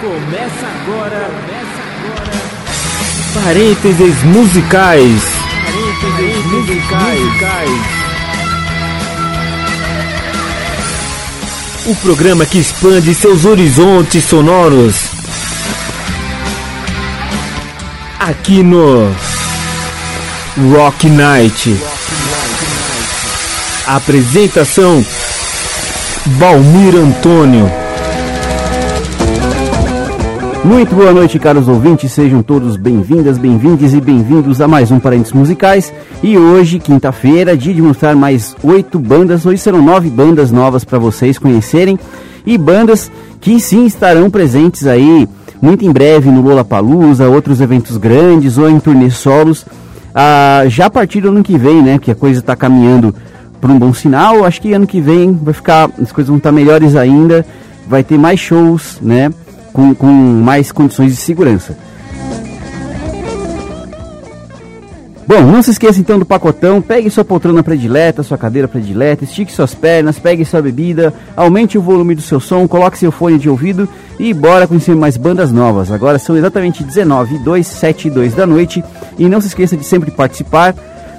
Começa agora, começa agora. Parênteses musicais. Parênteses musicais. O programa que expande seus horizontes sonoros. Aqui no Rock Night. Apresentação Balmir Antônio. Muito boa noite, caros ouvintes. Sejam todos bem-vindas, bem-vindes e bem-vindos a mais um Parentes Musicais. E hoje, quinta-feira, dia de mostrar mais oito bandas. Hoje serão nove bandas novas para vocês conhecerem. E bandas que sim estarão presentes aí muito em breve no Lollapalooza, outros eventos grandes ou em turnê solos. Ah, já a partir do ano que vem, né, que a coisa está caminhando para um bom sinal. Acho que ano que vem vai ficar, as coisas vão estar melhores ainda, vai ter mais shows, né, com, com mais condições de segurança. Bom, não se esqueça então do pacotão. Pegue sua poltrona predileta, sua cadeira predileta, estique suas pernas, pegue sua bebida, aumente o volume do seu som, coloque seu fone de ouvido e bora conhecer mais bandas novas. Agora são exatamente 19, 2, 7 e 2 da noite. E não se esqueça de sempre participar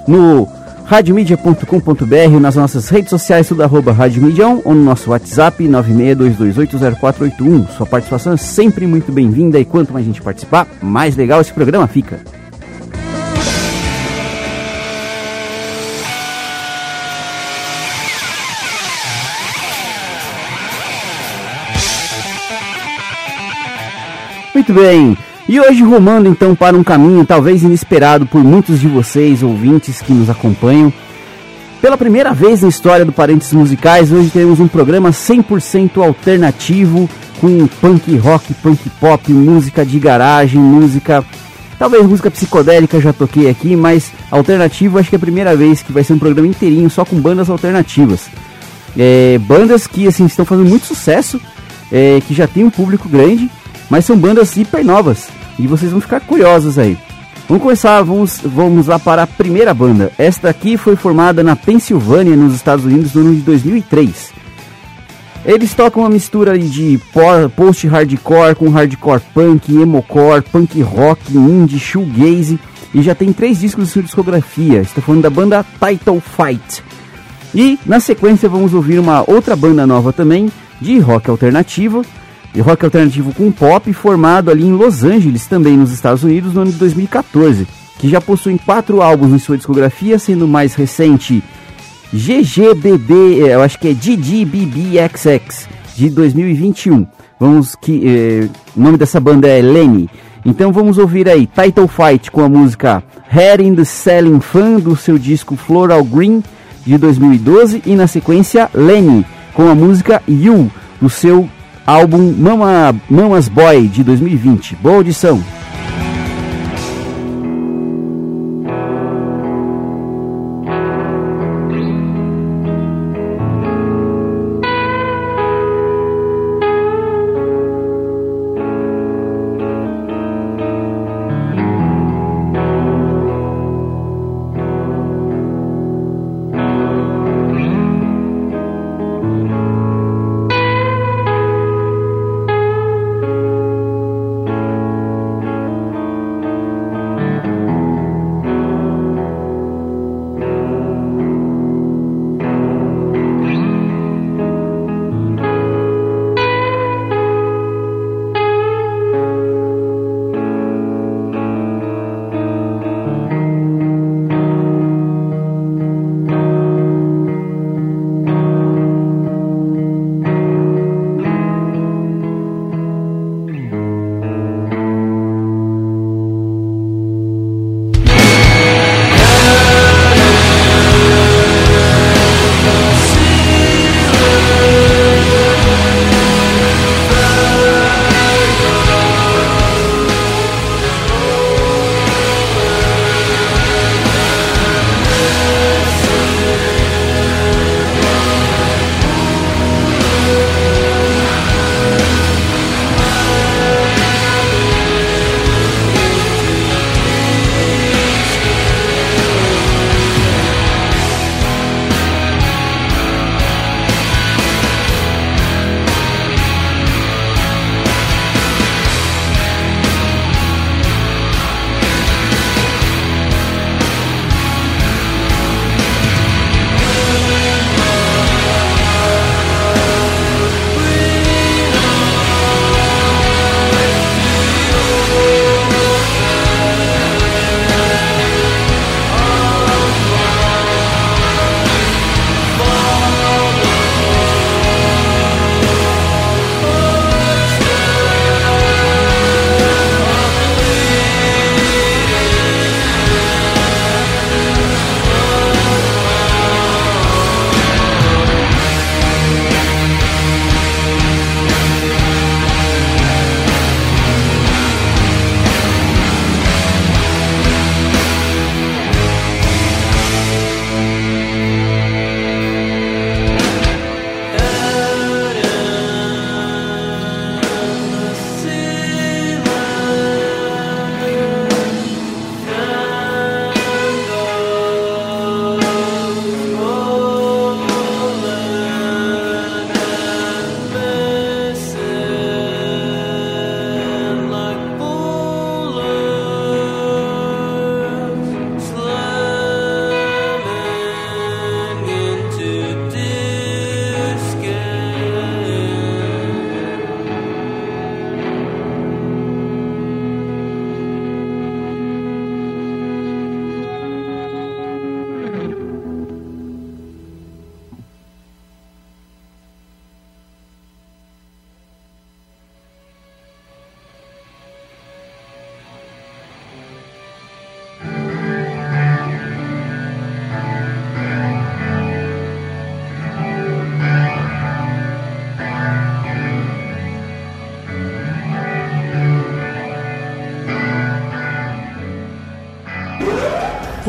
no radiomedia.com.br, nas nossas redes sociais, tudo arroba Rádio Medião, ou no nosso WhatsApp 962280481. Sua participação é sempre muito bem-vinda e quanto mais gente participar, mais legal esse programa fica. Muito bem, e hoje rumando então para um caminho talvez inesperado por muitos de vocês, ouvintes que nos acompanham. Pela primeira vez na história do Parentes Musicais, hoje teremos um programa 100% alternativo com punk rock, punk pop, música de garagem, música. Talvez música psicodélica já toquei aqui, mas alternativo acho que é a primeira vez que vai ser um programa inteirinho só com bandas alternativas. É, bandas que assim estão fazendo muito sucesso, é, que já tem um público grande mas são bandas hiper novas e vocês vão ficar curiosos aí. Vamos começar, vamos, vamos lá para a primeira banda. Esta aqui foi formada na Pensilvânia, nos Estados Unidos, no ano de 2003. Eles tocam uma mistura de post-hardcore com hardcore punk, emocore, punk rock, indie, shoegaze e já tem três discos de sua discografia. Estou falando da banda Title Fight. E na sequência vamos ouvir uma outra banda nova também, de rock alternativo, de rock alternativo com pop, formado ali em Los Angeles, também nos Estados Unidos, no ano de 2014, que já possui quatro álbuns em sua discografia, sendo o mais recente GGBB, é, eu acho que é GGBBXX, de 2021. Vamos que eh, o nome dessa banda é Lenny. Então vamos ouvir aí Title Fight com a música Head in the Selling Fan do seu disco Floral Green de 2012 e na sequência Lenny com a música You do seu álbum Mama, Mamas Boy de 2020. Boa audição!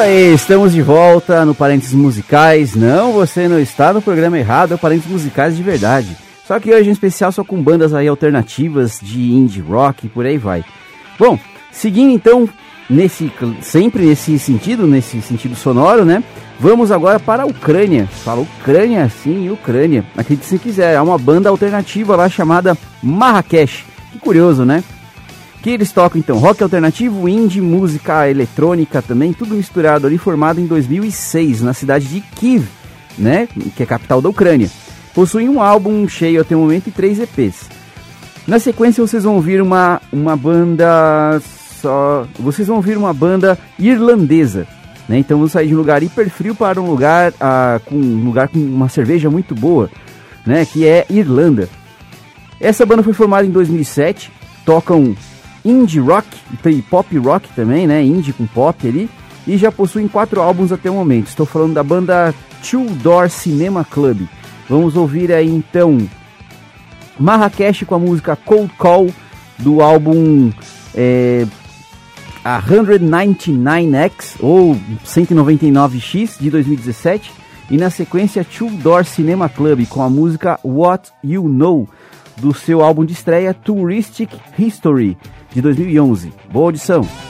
Aí, estamos de volta no Parênteses Musicais. Não, você não está no programa errado, é o Parênteses Musicais de verdade. Só que hoje em especial só com bandas aí alternativas de indie rock e por aí vai. Bom, seguindo então nesse sempre nesse sentido, nesse sentido sonoro, né? Vamos agora para a Ucrânia. Fala Ucrânia, sim, Ucrânia. Acredite se quiser, é uma banda alternativa lá chamada Marrakech. Que curioso, né? Que eles tocam então rock alternativo, indie, música eletrônica também, tudo misturado ali, formado em 2006 na cidade de Kiev, né, que é capital da Ucrânia. Possui um álbum cheio até o momento e três EPs. Na sequência vocês vão ouvir uma, uma banda só, vocês vão ouvir uma banda irlandesa, né? Então vamos sair de um lugar hiper frio para um lugar ah, com um lugar com uma cerveja muito boa, né? Que é Irlanda. Essa banda foi formada em 2007, tocam indie rock e pop rock também, né? Indie com pop ali e já possuem quatro álbuns até o momento. Estou falando da banda Two Door Cinema Club. Vamos ouvir aí então Marrakech com a música Cold Call do álbum é, a 199X ou 199X de 2017 e na sequência Two Door Cinema Club com a música What You Know do seu álbum de estreia Touristic History de 2011. Boa audição!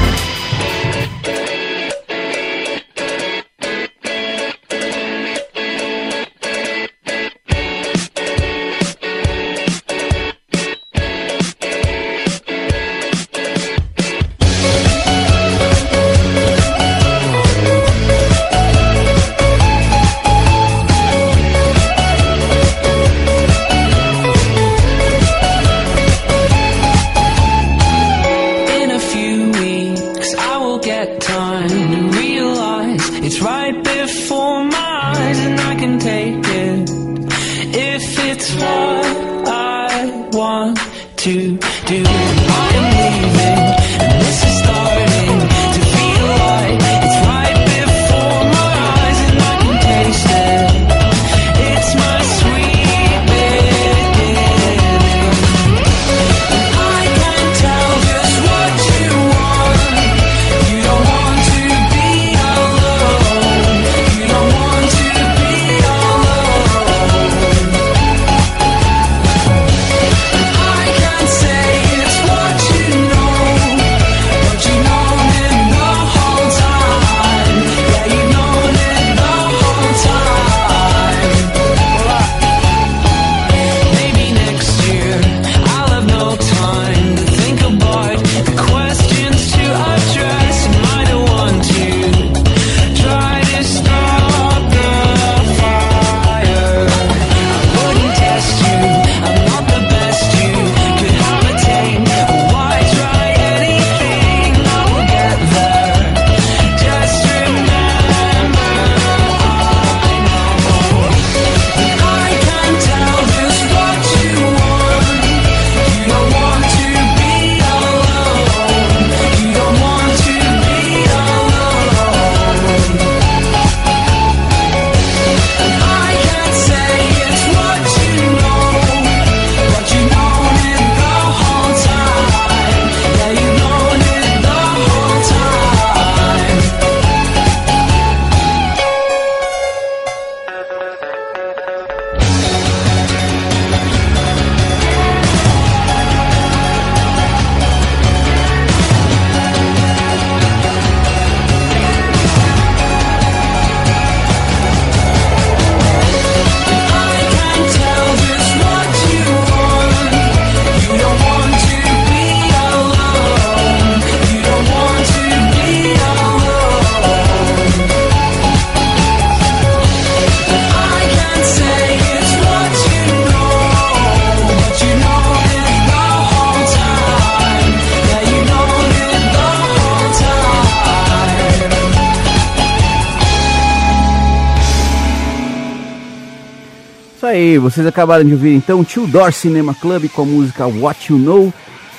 Aí, vocês acabaram de ouvir então Two Door Cinema Club com a música What You Know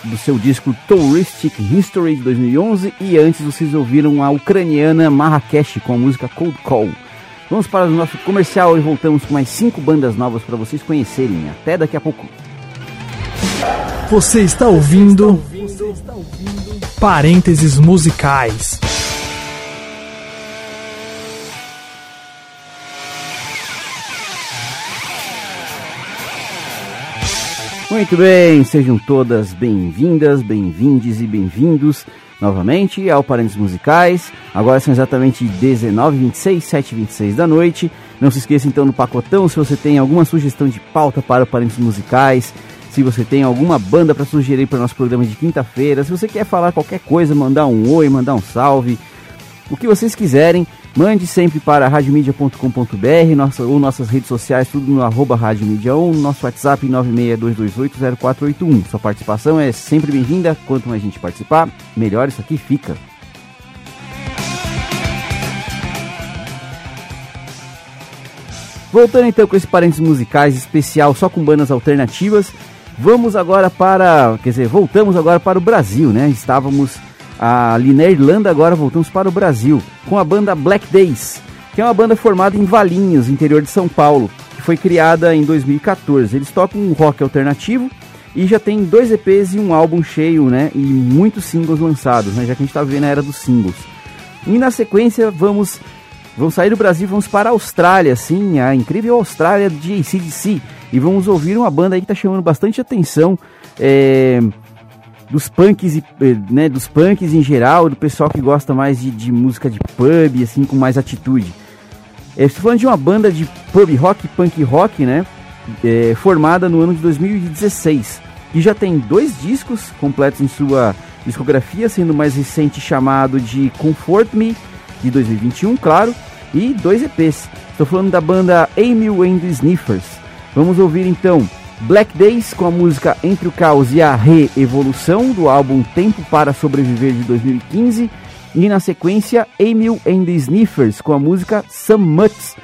do seu disco Touristic History de 2011 e antes vocês ouviram a ucraniana Marrakech com a música Cold Call. Vamos para o nosso comercial e voltamos com mais cinco bandas novas para vocês conhecerem. Até daqui a pouco. Você está ouvindo Parênteses Musicais. Muito bem, sejam todas bem-vindas, bem-vindes e bem-vindos novamente ao Parentes Musicais. Agora são exatamente 19h26, 7h26 da noite. Não se esqueça então no pacotão se você tem alguma sugestão de pauta para o Parentes Musicais, se você tem alguma banda para sugerir para o nosso programa de quinta-feira, se você quer falar qualquer coisa, mandar um oi, mandar um salve, o que vocês quiserem, mande sempre para radiomedia.com.br nossa, ou nossas redes sociais, tudo no arroba radiomedia1, nosso WhatsApp 962280481. Sua participação é sempre bem-vinda, quanto mais gente participar, melhor isso aqui fica. Voltando então com esse parênteses musicais especial só com bandas alternativas, vamos agora para, quer dizer, voltamos agora para o Brasil, né? Estávamos ali na Irlanda, agora voltamos para o Brasil com a banda Black Days, que é uma banda formada em Valinhos, interior de São Paulo, que foi criada em 2014. Eles tocam um rock alternativo e já tem dois EPs e um álbum cheio, né? E muitos singles lançados, né? Já que a gente está vivendo a era dos singles. E na sequência vamos vamos sair do Brasil, vamos para a Austrália, sim, a incrível Austrália de ACDC. E vamos ouvir uma banda aí que está chamando bastante atenção. É, dos punks, e, né, dos punks em geral, do pessoal que gosta mais de, de música de pub, assim, com mais atitude. É, estou falando de uma banda de pub rock, punk rock, né, é, formada no ano de 2016, e já tem dois discos completos em sua discografia, sendo o mais recente chamado de Comfort Me, de 2021, claro, e dois EPs. Estou falando da banda Emil and the Sniffers. Vamos ouvir então Black Days com a música Entre o Caos e a Reevolução do álbum Tempo para Sobreviver de 2015 e na sequência Emil and the Sniffers com a música Some Mutts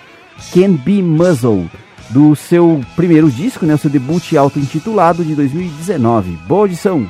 Can Be Muzzled do seu primeiro disco, né, seu debut auto-intitulado de 2019. Boa audição!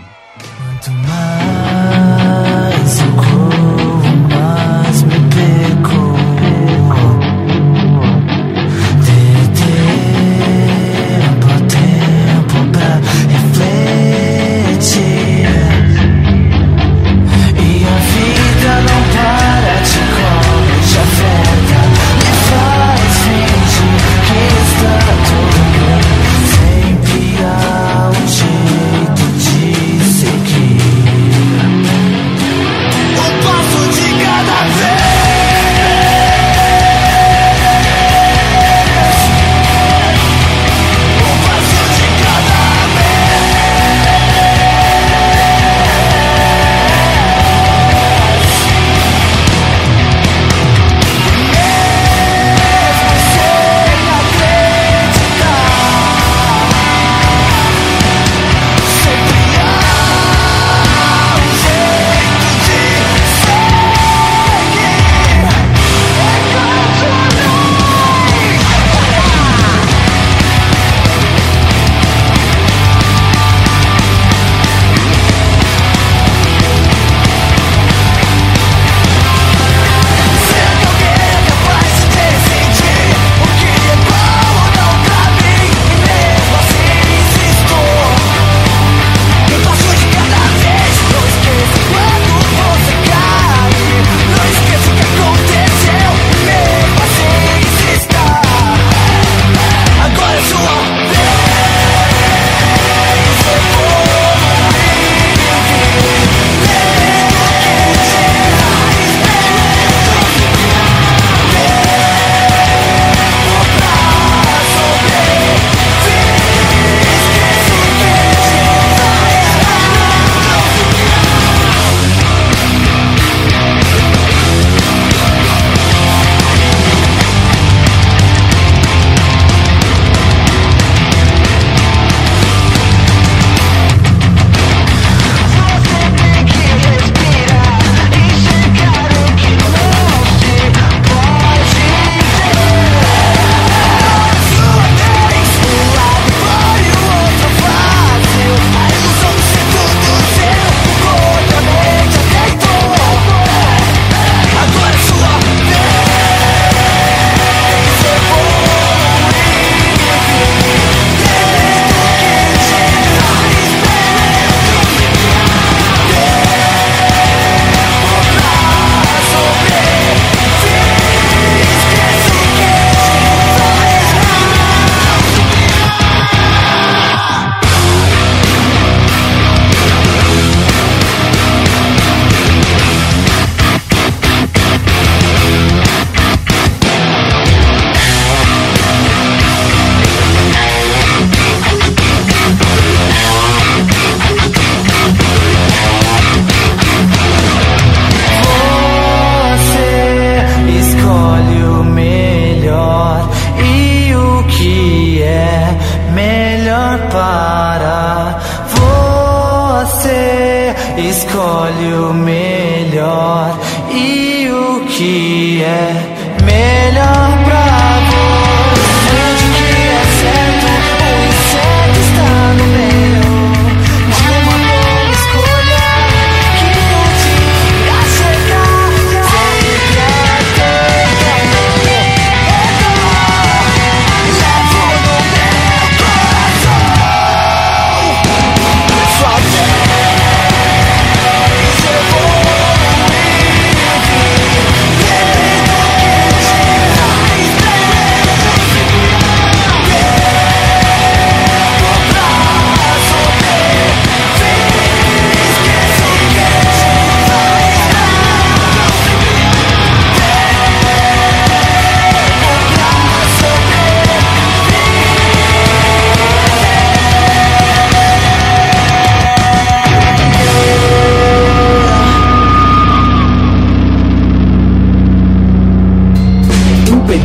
e o que é melhor.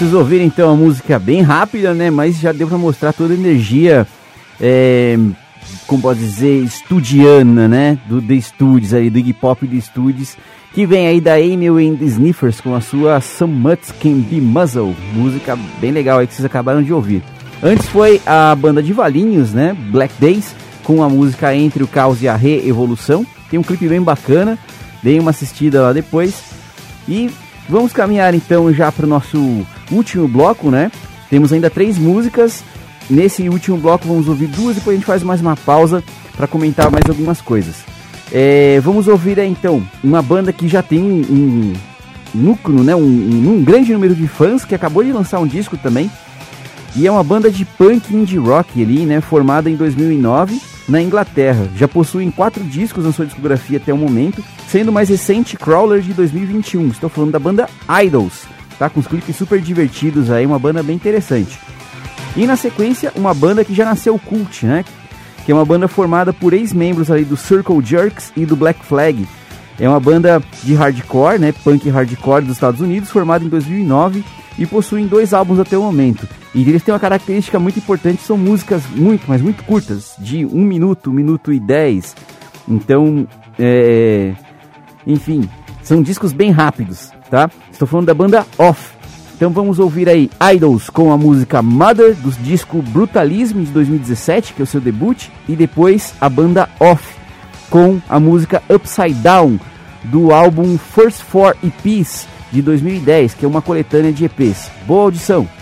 Vocês ouviram então a música bem rápida, né? Mas já deu pra mostrar toda a energia, é, como pode dizer, estudiana, né? Do The Studios aí, do Iggy Pop The Studios, que vem aí da Emil and Sniffers com a sua Some Mutts Can Be Muzzle, música bem legal aí que vocês acabaram de ouvir. Antes foi a banda de Valinhos, né? Black Days, com a música Entre o Caos e a Re-Evolução. Tem um clipe bem bacana, dei uma assistida lá depois. E vamos caminhar então já para o nosso último bloco, né? Temos ainda três músicas. Nesse último bloco vamos ouvir duas, depois a gente faz mais uma pausa para comentar mais algumas coisas. É, vamos ouvir aí, então uma banda que já tem um, núcleo, né? Um, um grande número de fãs que acabou de lançar um disco também. E é uma banda de punk indie rock ali, né? Formada em 2009 na Inglaterra. Já possuem quatro discos na sua discografia até o momento, sendo o mais recente Crawler de 2021. Estou falando da banda Idols, tá? Com os clipes super divertidos aí, uma banda bem interessante. E na sequência, uma banda que já nasceu cult, né? Que é uma banda formada por ex-membros ali do Circle Jerks e do Black Flag. É uma banda de hardcore, né? Punk hardcore dos Estados Unidos, formada em 2009 e possuem dois álbuns até o momento. E eles têm uma característica muito importante, são músicas muito, mas muito curtas, de um minuto, um minuto e dez. Então, é... enfim, são discos bem rápidos, tá? Estou falando da banda Off. Então vamos ouvir aí Idols com a música Mother do disco Brutalism de 2017, que é o seu debut, e depois a banda Off com a música Upside Down do álbum First Four EPs de 2010, que é uma coletânea de EPs. Boa audição!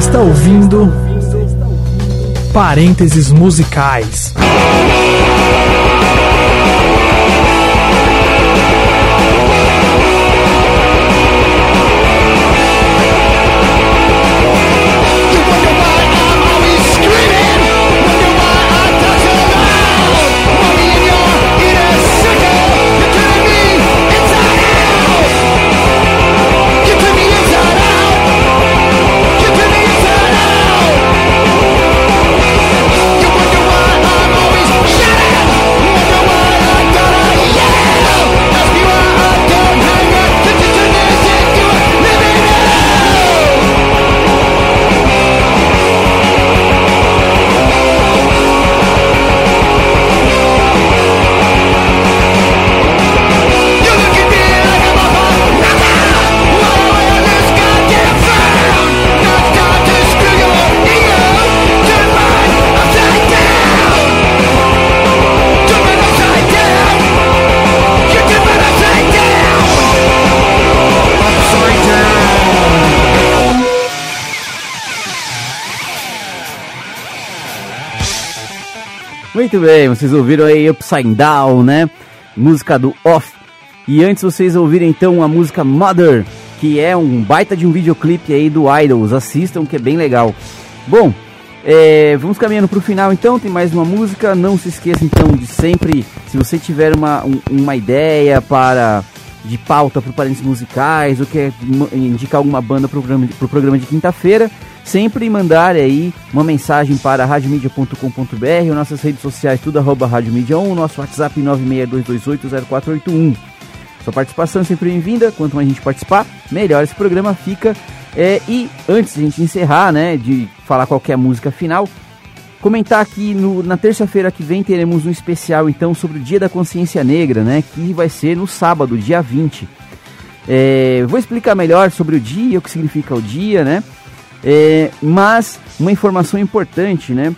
Está ouvindo Parênteses musicais. Muito bem, vocês ouviram aí Upside Down, né? Música do Off. E antes vocês ouviram então a música Mother, que é um baita de um videoclipe aí do Idols. Assistam que é bem legal. Bom, é, vamos caminhando para o final então, tem mais uma música. Não se esqueça então de sempre, se você tiver uma, um- uma ideia para de pauta para parentes musicais ou quer indicar alguma banda para o programa, pro programa de quinta-feira, sempre mandar aí uma mensagem para radiomedia.com.br nossas redes sociais, tudo arroba radiomedia 1, nosso WhatsApp 962280481. Sua participação é sempre bem-vinda. Quanto mais a gente participar, melhor esse programa fica. É, e antes de a gente encerrar, né, de falar qualquer música final, comentar aqui no- na terça-feira que vem teremos um especial então sobre o Dia da Consciência Negra, né, que vai ser no sábado, dia 20. É, vou explicar melhor sobre o dia, o que significa o dia, né? É, mas uma informação importante, né?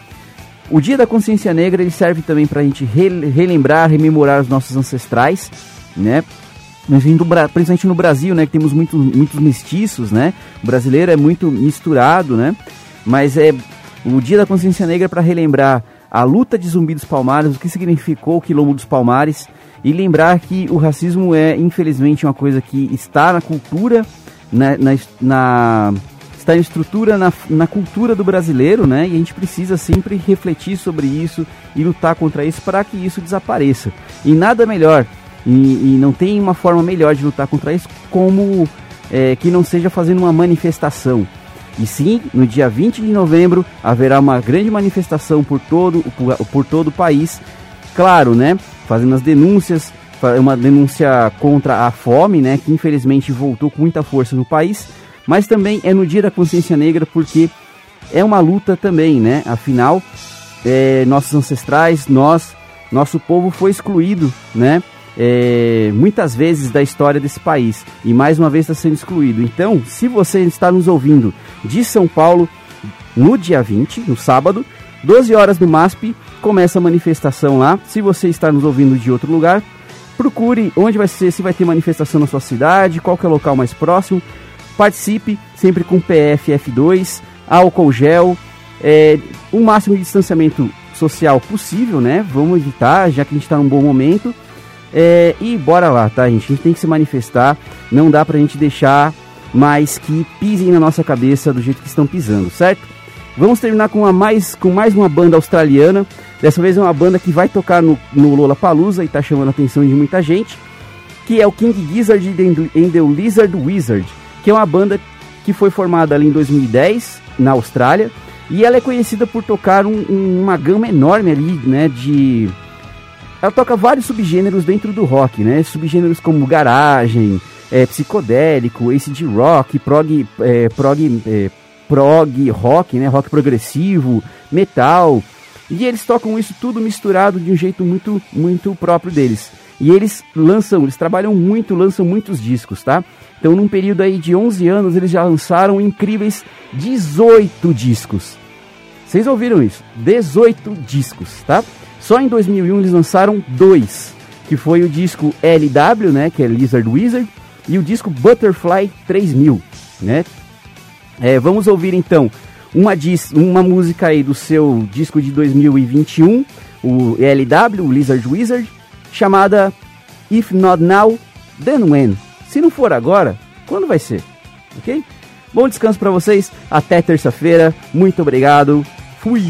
O Dia da Consciência Negra ele serve também para a gente rel- relembrar, rememorar os nossos ancestrais, né? Principalmente no Brasil, né, que temos muito, muitos mestiços, né? O brasileiro é muito misturado, né? Mas é o Dia da Consciência Negra para relembrar a luta de Zumbi dos Palmares, o que significou o Quilombo dos Palmares e lembrar que o racismo é infelizmente uma coisa que está na cultura, né, na, na está em estrutura na, na cultura do brasileiro, né? E a gente precisa sempre refletir sobre isso e lutar contra isso para que isso desapareça. E nada melhor, e, e não tem uma forma melhor de lutar contra isso como é, que não seja fazendo uma manifestação. E sim, no dia 20 de novembro haverá uma grande manifestação por todo, por, por todo o país. Claro, né? Fazendo as denúncias, uma denúncia contra a fome, né? Que infelizmente voltou com muita força no país. Mas também é no dia da consciência negra porque é uma luta também, né? Afinal, é, nossos ancestrais, nós, nosso povo foi excluído, né? É, muitas vezes da história desse país e mais uma vez está sendo excluído. Então, se você está nos ouvindo de São Paulo no dia 20, no sábado, 12 horas no MASP, começa a manifestação lá. Se você está nos ouvindo de outro lugar, procure onde vai ser, se vai ter manifestação na sua cidade, qual é o local mais próximo. Participe sempre com PFF2, álcool gel, é, o máximo de distanciamento social possível, né? Vamos evitar, já que a gente está num bom momento. É, e bora lá, tá, gente? A gente tem que se manifestar. Não dá pra gente deixar mais que pisem na nossa cabeça do jeito que estão pisando, certo? Vamos terminar com, uma mais, com mais uma banda australiana. Dessa vez é uma banda que vai tocar no, no Lollapalooza e tá chamando a atenção de muita gente. Que é o King Gizzard and the Lizard Wizard. Que é uma banda que foi formada ali em 2010 na Austrália. E ela é conhecida por tocar um- um- uma gama enorme ali, né, de ela toca vários subgêneros dentro do rock, né? Subgêneros como garagem, é, psicodélico, acid rock, prog, é, prog, é, prog rock, né? Rock progressivo, metal. E eles tocam isso tudo misturado de um jeito muito, muito próprio deles. E eles lançam, eles trabalham muito, lançam muitos discos, tá? Então, num período aí de 11 anos, eles já lançaram incríveis 18 discos. Vocês ouviram isso? 18 discos, tá? Só em 2001 eles lançaram dois, que foi o disco LW, né, que é Lizard Wizard, e o disco Butterfly 3000, né? É, vamos ouvir então uma, dis, uma música aí do seu disco de 2021, o LW, o Lizard Wizard, chamada If Not Now, Then When. Se não for agora, quando vai ser? Ok? Bom descanso para vocês, até terça-feira, muito obrigado, fui!